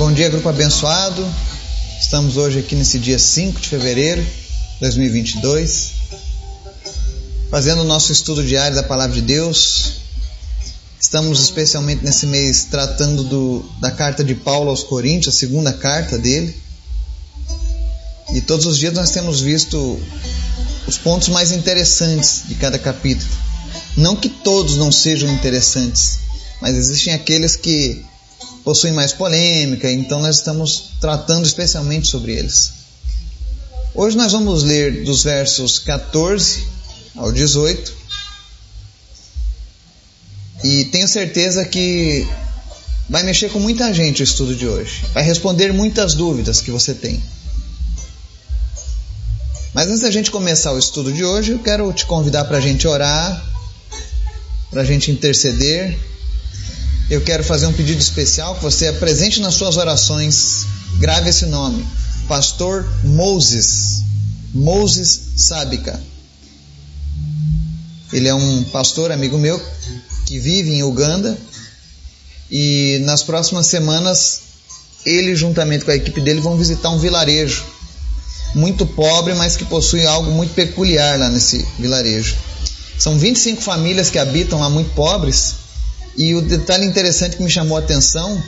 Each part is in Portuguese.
Bom dia, grupo abençoado. Estamos hoje aqui nesse dia 5 de fevereiro de 2022, fazendo o nosso estudo diário da Palavra de Deus. Estamos especialmente nesse mês tratando do, da carta de Paulo aos Coríntios, a segunda carta dele. E todos os dias nós temos visto os pontos mais interessantes de cada capítulo. Não que todos não sejam interessantes, mas existem aqueles que possuem mais polêmica, então nós estamos tratando especialmente sobre eles. Hoje nós vamos ler dos versos 14 ao 18 e tenho certeza que vai mexer com muita gente o estudo de hoje, vai responder muitas dúvidas que você tem. Mas antes da gente começar o estudo de hoje, eu quero te convidar para a gente orar, para a gente interceder eu quero fazer um pedido especial que você apresente nas suas orações. Grave esse nome: Pastor Moses. Moses Sábica. Ele é um pastor amigo meu que vive em Uganda e nas próximas semanas ele juntamente com a equipe dele vão visitar um vilarejo muito pobre, mas que possui algo muito peculiar lá nesse vilarejo. São 25 famílias que habitam lá muito pobres e o detalhe interessante que me chamou a atenção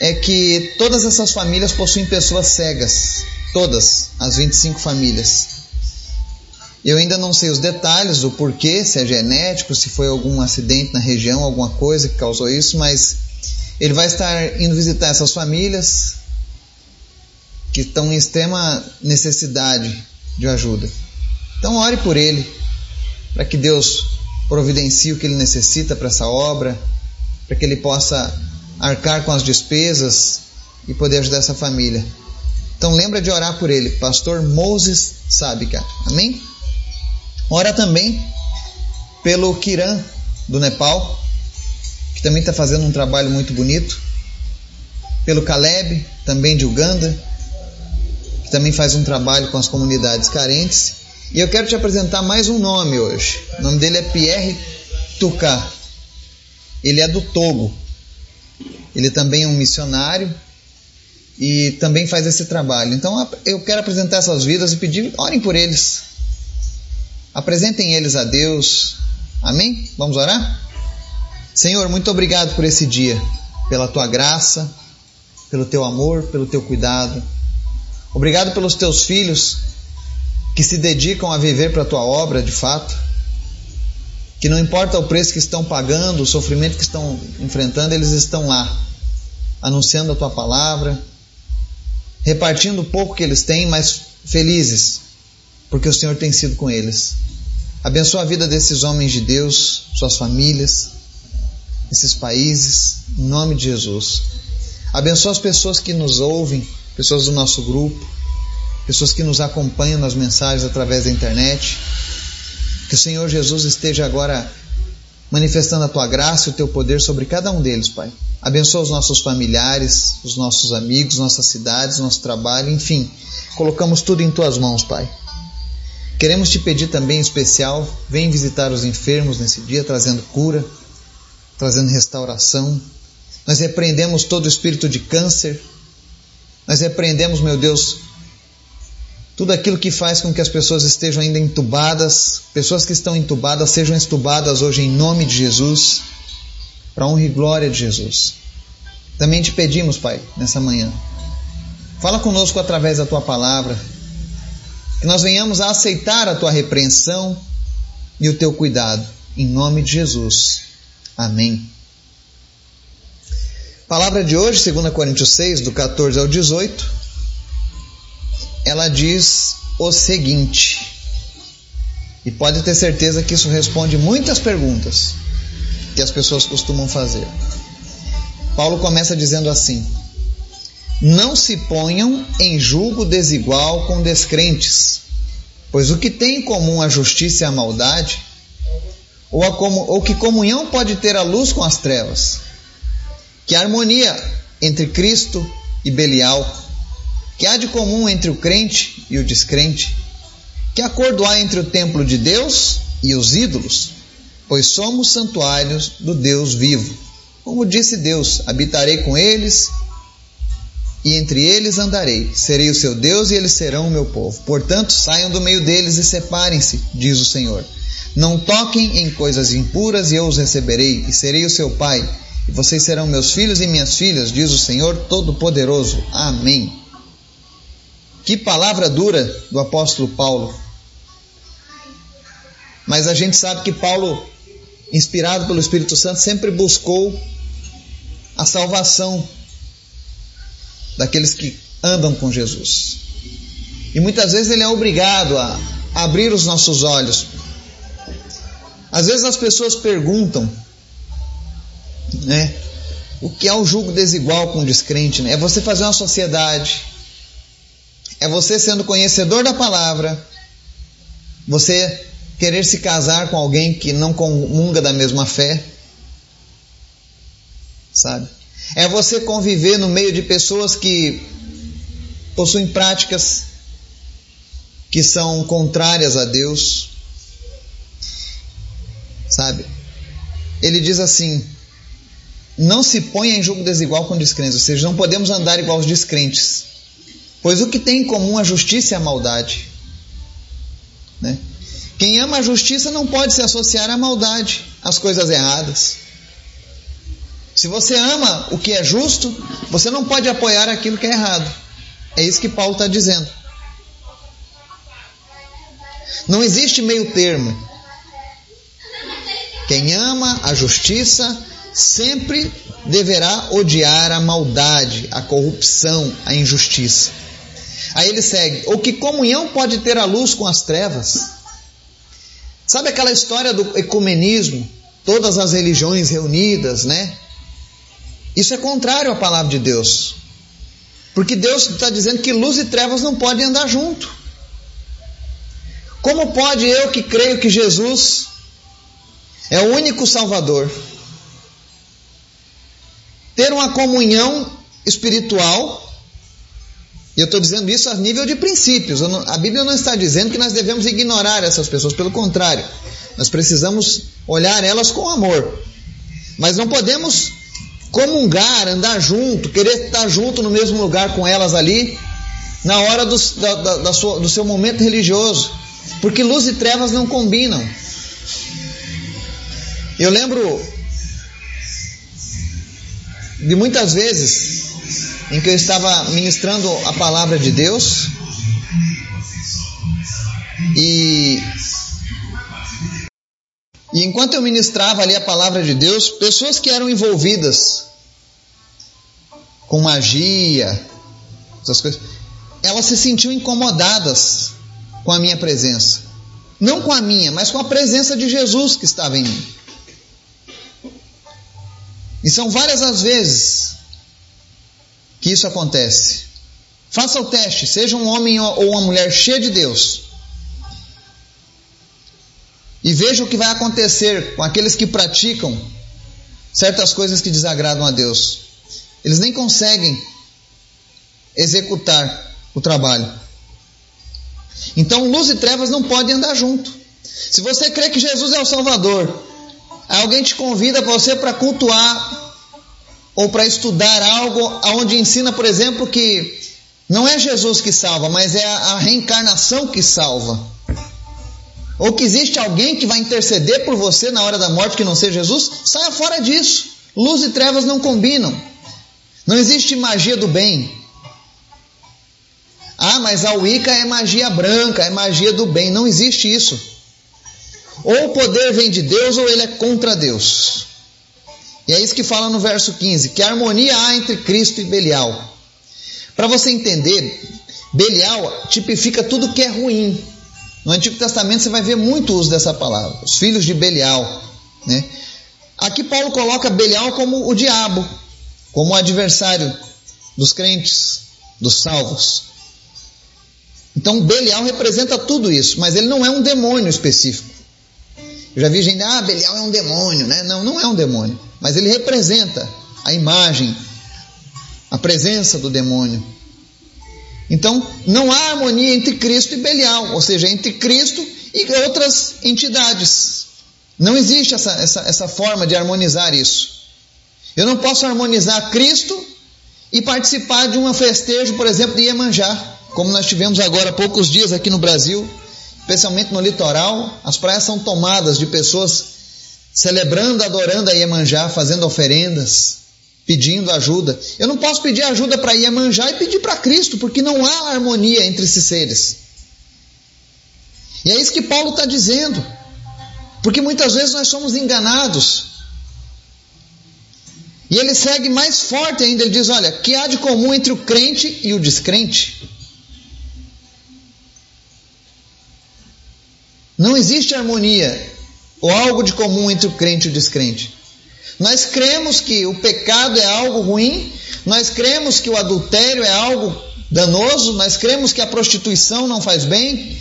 é que todas essas famílias possuem pessoas cegas. Todas, as 25 famílias. Eu ainda não sei os detalhes, o porquê, se é genético, se foi algum acidente na região, alguma coisa que causou isso, mas ele vai estar indo visitar essas famílias que estão em extrema necessidade de ajuda. Então ore por ele, para que Deus providencie o que ele necessita para essa obra, para que ele possa arcar com as despesas e poder ajudar essa família. Então lembra de orar por ele, pastor Moses Sábica. Amém? Ora também pelo Kiran do Nepal, que também está fazendo um trabalho muito bonito. Pelo Caleb, também de Uganda, que também faz um trabalho com as comunidades carentes. E eu quero te apresentar mais um nome hoje. O nome dele é Pierre Tuká. Ele é do Togo. Ele também é um missionário e também faz esse trabalho. Então eu quero apresentar essas vidas e pedir, orem por eles. Apresentem eles a Deus. Amém? Vamos orar? Senhor, muito obrigado por esse dia, pela tua graça, pelo teu amor, pelo teu cuidado. Obrigado pelos teus filhos que se dedicam a viver para a tua obra de fato, que não importa o preço que estão pagando, o sofrimento que estão enfrentando, eles estão lá, anunciando a tua palavra, repartindo o pouco que eles têm, mas felizes, porque o Senhor tem sido com eles. Abençoa a vida desses homens de Deus, suas famílias, esses países, em nome de Jesus. Abençoa as pessoas que nos ouvem, pessoas do nosso grupo pessoas que nos acompanham nas mensagens através da internet. Que o Senhor Jesus esteja agora manifestando a tua graça e o teu poder sobre cada um deles, Pai. Abençoa os nossos familiares, os nossos amigos, nossas cidades, nosso trabalho, enfim. Colocamos tudo em tuas mãos, Pai. Queremos te pedir também em especial, vem visitar os enfermos nesse dia, trazendo cura, trazendo restauração. Nós repreendemos todo espírito de câncer. Nós repreendemos, meu Deus, tudo aquilo que faz com que as pessoas estejam ainda entubadas, pessoas que estão entubadas sejam entubadas hoje em nome de Jesus, para honra e glória de Jesus. Também te pedimos, Pai, nessa manhã, fala conosco através da tua palavra, que nós venhamos a aceitar a tua repreensão e o teu cuidado, em nome de Jesus. Amém. Palavra de hoje, 2 Coríntios 6, do 14 ao 18 ela diz o seguinte, e pode ter certeza que isso responde muitas perguntas que as pessoas costumam fazer. Paulo começa dizendo assim: Não se ponham em julgo desigual com descrentes, pois o que tem em comum a justiça e a maldade, ou, a ou que comunhão pode ter a luz com as trevas? Que harmonia entre Cristo e Belial? Que há de comum entre o crente e o descrente? Que acordo há entre o templo de Deus e os ídolos? Pois somos santuários do Deus vivo. Como disse Deus, habitarei com eles e entre eles andarei. Serei o seu Deus e eles serão o meu povo. Portanto, saiam do meio deles e separem-se, diz o Senhor. Não toquem em coisas impuras e eu os receberei, e serei o seu pai, e vocês serão meus filhos e minhas filhas, diz o Senhor Todo-Poderoso. Amém. Que palavra dura do apóstolo Paulo. Mas a gente sabe que Paulo, inspirado pelo Espírito Santo, sempre buscou a salvação daqueles que andam com Jesus. E muitas vezes ele é obrigado a abrir os nossos olhos. Às vezes as pessoas perguntam, né? O que é o julgo desigual com o descrente? Né? É você fazer uma sociedade, é você sendo conhecedor da palavra, você querer se casar com alguém que não comunga da mesma fé, sabe? É você conviver no meio de pessoas que possuem práticas que são contrárias a Deus. Sabe? Ele diz assim: não se ponha em julgo desigual com descrentes, ou seja, não podemos andar igual aos descrentes. Pois o que tem em comum a justiça e a maldade. Né? Quem ama a justiça não pode se associar à maldade, às coisas erradas. Se você ama o que é justo, você não pode apoiar aquilo que é errado. É isso que Paulo está dizendo. Não existe meio termo. Quem ama a justiça sempre deverá odiar a maldade, a corrupção, a injustiça. Aí ele segue: ou que comunhão pode ter a luz com as trevas? Sabe aquela história do ecumenismo? Todas as religiões reunidas, né? Isso é contrário à palavra de Deus. Porque Deus está dizendo que luz e trevas não podem andar junto. Como pode eu que creio que Jesus é o único Salvador ter uma comunhão espiritual? E eu estou dizendo isso a nível de princípios. Não, a Bíblia não está dizendo que nós devemos ignorar essas pessoas, pelo contrário, nós precisamos olhar elas com amor. Mas não podemos comungar, andar junto, querer estar junto no mesmo lugar com elas ali, na hora do, da, da, da sua, do seu momento religioso, porque luz e trevas não combinam. Eu lembro de muitas vezes em que eu estava ministrando a palavra de Deus e e enquanto eu ministrava ali a palavra de Deus, pessoas que eram envolvidas com magia, essas coisas, elas se sentiam incomodadas com a minha presença. Não com a minha, mas com a presença de Jesus que estava em mim. E são várias as vezes que isso acontece. Faça o teste, seja um homem ou uma mulher cheia de Deus. E veja o que vai acontecer com aqueles que praticam certas coisas que desagradam a Deus. Eles nem conseguem executar o trabalho. Então, luz e trevas não podem andar junto. Se você crê que Jesus é o Salvador, alguém te convida você para cultuar ou para estudar algo onde ensina, por exemplo, que não é Jesus que salva, mas é a reencarnação que salva. Ou que existe alguém que vai interceder por você na hora da morte que não seja Jesus, saia fora disso. Luz e trevas não combinam. Não existe magia do bem. Ah, mas a Wicca é magia branca, é magia do bem. Não existe isso. Ou o poder vem de Deus ou ele é contra Deus. E é isso que fala no verso 15: que harmonia há entre Cristo e Belial. Para você entender, Belial tipifica tudo que é ruim. No Antigo Testamento você vai ver muito uso dessa palavra, os filhos de Belial. Né? Aqui Paulo coloca Belial como o diabo, como o adversário dos crentes, dos salvos. Então Belial representa tudo isso, mas ele não é um demônio específico. Eu já vi gente, ah, Belial é um demônio, né? Não, não é um demônio, mas ele representa a imagem, a presença do demônio. Então, não há harmonia entre Cristo e Belial, ou seja, entre Cristo e outras entidades. Não existe essa, essa, essa forma de harmonizar isso. Eu não posso harmonizar Cristo e participar de um festejo, por exemplo, de Iemanjá, como nós tivemos agora há poucos dias aqui no Brasil, especialmente no litoral, as praias são tomadas de pessoas celebrando, adorando a Iemanjá, fazendo oferendas, pedindo ajuda. Eu não posso pedir ajuda para Iemanjá e pedir para Cristo, porque não há harmonia entre esses seres. E é isso que Paulo está dizendo. Porque muitas vezes nós somos enganados e ele segue mais forte ainda, ele diz: olha, que há de comum entre o crente e o descrente? Não existe harmonia ou algo de comum entre o crente e o descrente. Nós cremos que o pecado é algo ruim, nós cremos que o adultério é algo danoso, nós cremos que a prostituição não faz bem,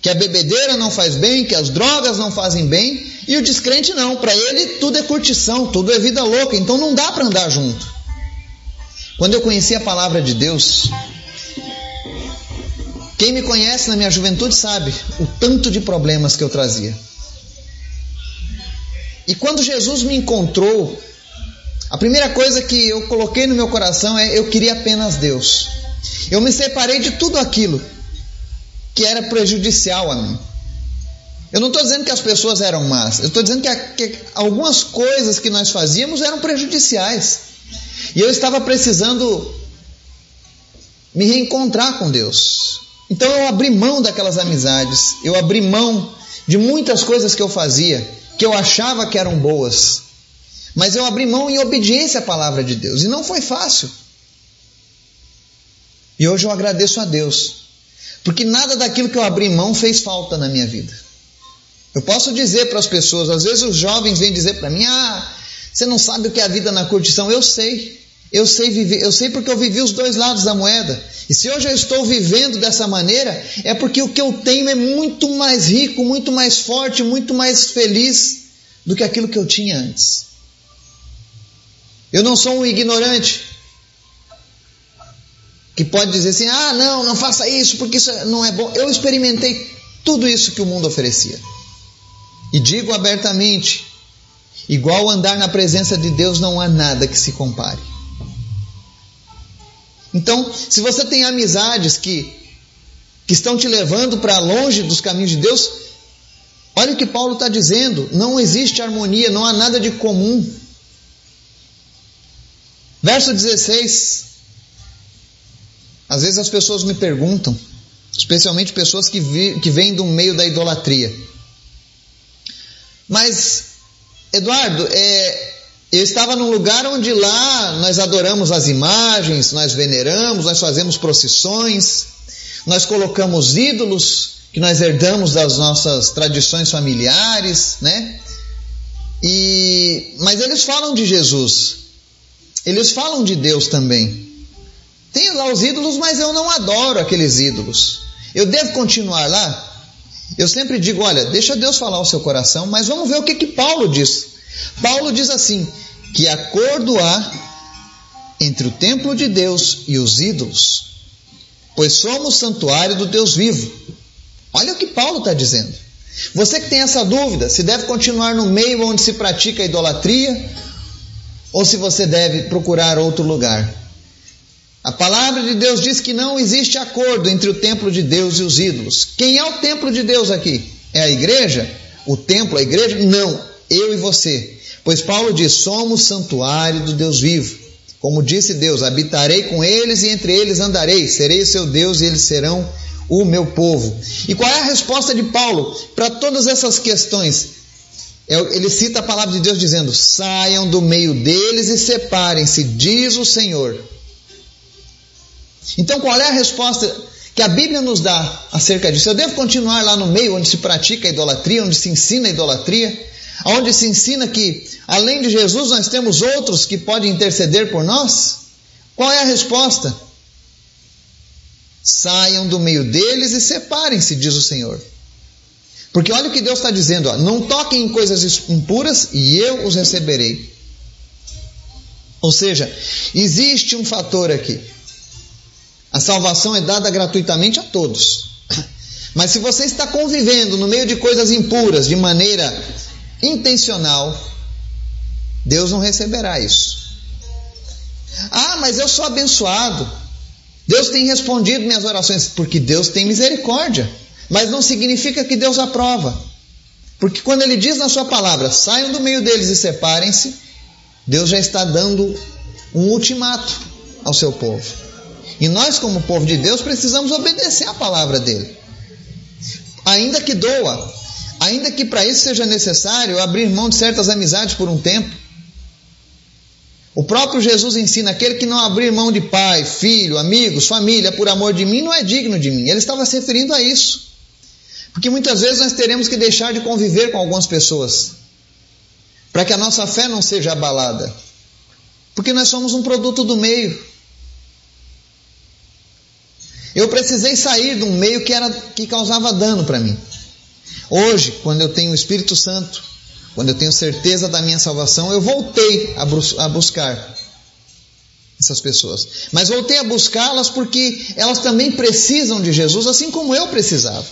que a bebedeira não faz bem, que as drogas não fazem bem, e o descrente não, para ele tudo é curtição, tudo é vida louca, então não dá para andar junto. Quando eu conheci a palavra de Deus, quem me conhece na minha juventude sabe o tanto de problemas que eu trazia. E quando Jesus me encontrou, a primeira coisa que eu coloquei no meu coração é eu queria apenas Deus. Eu me separei de tudo aquilo que era prejudicial a mim. Eu não estou dizendo que as pessoas eram más, eu estou dizendo que, a, que, algumas coisas que nós fazíamos eram prejudiciais. E eu estava precisando me reencontrar com Deus. Então eu abri mão daquelas amizades, eu abri mão de muitas coisas que eu fazia, que eu achava que eram boas. Mas eu abri mão em obediência à palavra de Deus. E não foi fácil. E hoje eu agradeço a Deus porque nada daquilo que eu abri mão fez falta na minha vida. Eu posso dizer para as pessoas, às vezes os jovens vêm dizer para mim: "Ah, você não sabe o que é a vida na curtição". Eu sei. Eu sei viver, eu sei porque eu vivi os dois lados da moeda. E se hoje eu estou vivendo dessa maneira, é porque o que eu tenho é muito mais rico, muito mais forte, muito mais feliz do que aquilo que eu tinha antes. Eu não sou um ignorante que pode dizer assim: ah, não, não faça isso porque isso não é bom. Eu experimentei tudo isso que o mundo oferecia. E digo abertamente: igual andar na presença de Deus, não há nada que se compare. Então, se você tem amizades que, que estão te levando para longe dos caminhos de Deus, olha o que Paulo está dizendo: não existe harmonia, não há nada de comum. Verso 16: às vezes as pessoas me perguntam, especialmente pessoas que, vi, que vêm do meio da idolatria. Mas, Eduardo, é, eu estava num lugar onde lá nós adoramos as imagens, nós veneramos, nós fazemos procissões, nós colocamos ídolos que nós herdamos das nossas tradições familiares, né? E, mas eles falam de Jesus, eles falam de Deus também. Tenho lá os ídolos, mas eu não adoro aqueles ídolos. Eu devo continuar lá? Eu sempre digo, olha, deixa Deus falar o seu coração, mas vamos ver o que, que Paulo diz. Paulo diz assim: que acordo há entre o templo de Deus e os ídolos, pois somos santuário do Deus vivo. Olha o que Paulo está dizendo. Você que tem essa dúvida, se deve continuar no meio onde se pratica a idolatria, ou se você deve procurar outro lugar. A palavra de Deus diz que não existe acordo entre o templo de Deus e os ídolos. Quem é o templo de Deus aqui? É a igreja? O templo, a igreja? Não, eu e você. Pois Paulo diz: somos santuário do Deus vivo. Como disse Deus: habitarei com eles e entre eles andarei, serei o seu Deus e eles serão o meu povo. E qual é a resposta de Paulo para todas essas questões? É ele cita a palavra de Deus dizendo: saiam do meio deles e separem-se, diz o Senhor então, qual é a resposta que a Bíblia nos dá acerca disso? Eu devo continuar lá no meio onde se pratica a idolatria, onde se ensina a idolatria, onde se ensina que, além de Jesus, nós temos outros que podem interceder por nós? Qual é a resposta? Saiam do meio deles e separem-se, diz o Senhor. Porque olha o que Deus está dizendo: ó, não toquem em coisas impuras e eu os receberei. Ou seja, existe um fator aqui. A salvação é dada gratuitamente a todos. Mas se você está convivendo no meio de coisas impuras de maneira intencional, Deus não receberá isso. Ah, mas eu sou abençoado. Deus tem respondido minhas orações, porque Deus tem misericórdia. Mas não significa que Deus aprova. Porque quando Ele diz na Sua palavra, saiam do meio deles e separem-se, Deus já está dando um ultimato ao seu povo. E nós, como povo de Deus, precisamos obedecer à palavra dele. Ainda que doa, ainda que para isso seja necessário abrir mão de certas amizades por um tempo. O próprio Jesus ensina: aquele que não abrir mão de pai, filho, amigos, família por amor de mim não é digno de mim. Ele estava se referindo a isso. Porque muitas vezes nós teremos que deixar de conviver com algumas pessoas para que a nossa fé não seja abalada. Porque nós somos um produto do meio. Eu precisei sair de um meio que era que causava dano para mim. Hoje, quando eu tenho o Espírito Santo, quando eu tenho certeza da minha salvação, eu voltei a, bus a buscar essas pessoas. Mas voltei a buscá-las porque elas também precisam de Jesus, assim como eu precisava.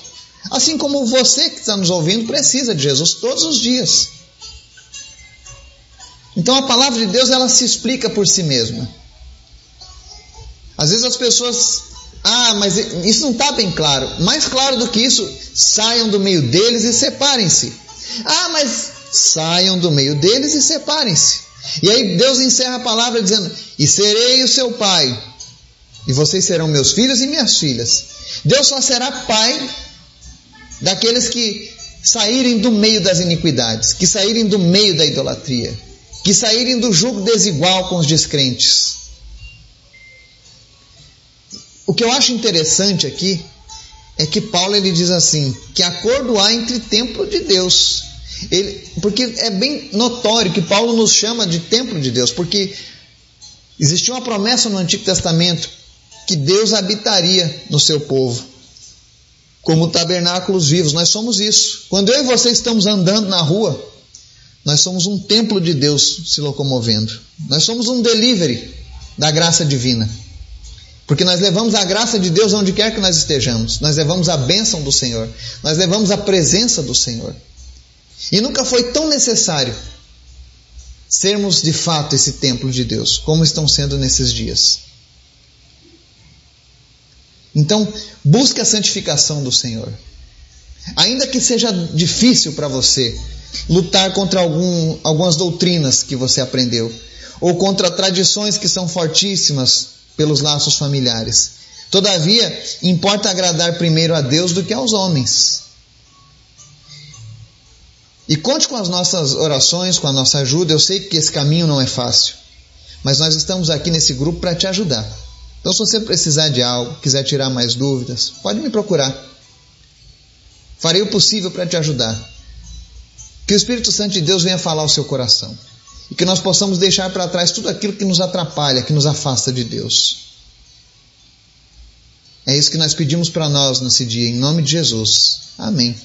Assim como você que está nos ouvindo precisa de Jesus todos os dias. Então a palavra de Deus ela se explica por si mesma. Às vezes as pessoas ah, mas isso não está bem claro. Mais claro do que isso, saiam do meio deles e separem-se. Ah, mas saiam do meio deles e separem-se. E aí Deus encerra a palavra dizendo: E serei o seu pai, e vocês serão meus filhos e minhas filhas. Deus só será pai daqueles que saírem do meio das iniquidades, que saírem do meio da idolatria, que saírem do jugo desigual com os descrentes. O que eu acho interessante aqui é que Paulo ele diz assim, que acordo há entre templo de Deus. Ele, porque é bem notório que Paulo nos chama de templo de Deus, porque existia uma promessa no Antigo Testamento que Deus habitaria no seu povo, como tabernáculos vivos. Nós somos isso. Quando eu e você estamos andando na rua, nós somos um templo de Deus se locomovendo. Nós somos um delivery da graça divina. Porque nós levamos a graça de Deus onde quer que nós estejamos. Nós levamos a bênção do Senhor. Nós levamos a presença do Senhor. E nunca foi tão necessário sermos de fato esse templo de Deus, como estão sendo nesses dias. Então, busque a santificação do Senhor. Ainda que seja difícil para você lutar contra algum, algumas doutrinas que você aprendeu, ou contra tradições que são fortíssimas pelos laços familiares. Todavia, importa agradar primeiro a Deus do que aos homens. E conte com as nossas orações, com a nossa ajuda. Eu sei que esse caminho não é fácil, mas nós estamos aqui nesse grupo para te ajudar. Então, se você precisar de algo, quiser tirar mais dúvidas, pode me procurar. Farei o possível para te ajudar. Que o Espírito Santo de Deus venha falar ao seu coração e que nós possamos deixar para trás tudo aquilo que nos atrapalha, que nos afasta de Deus. É isso que nós pedimos para nós nesse dia, em nome de Jesus. Amém.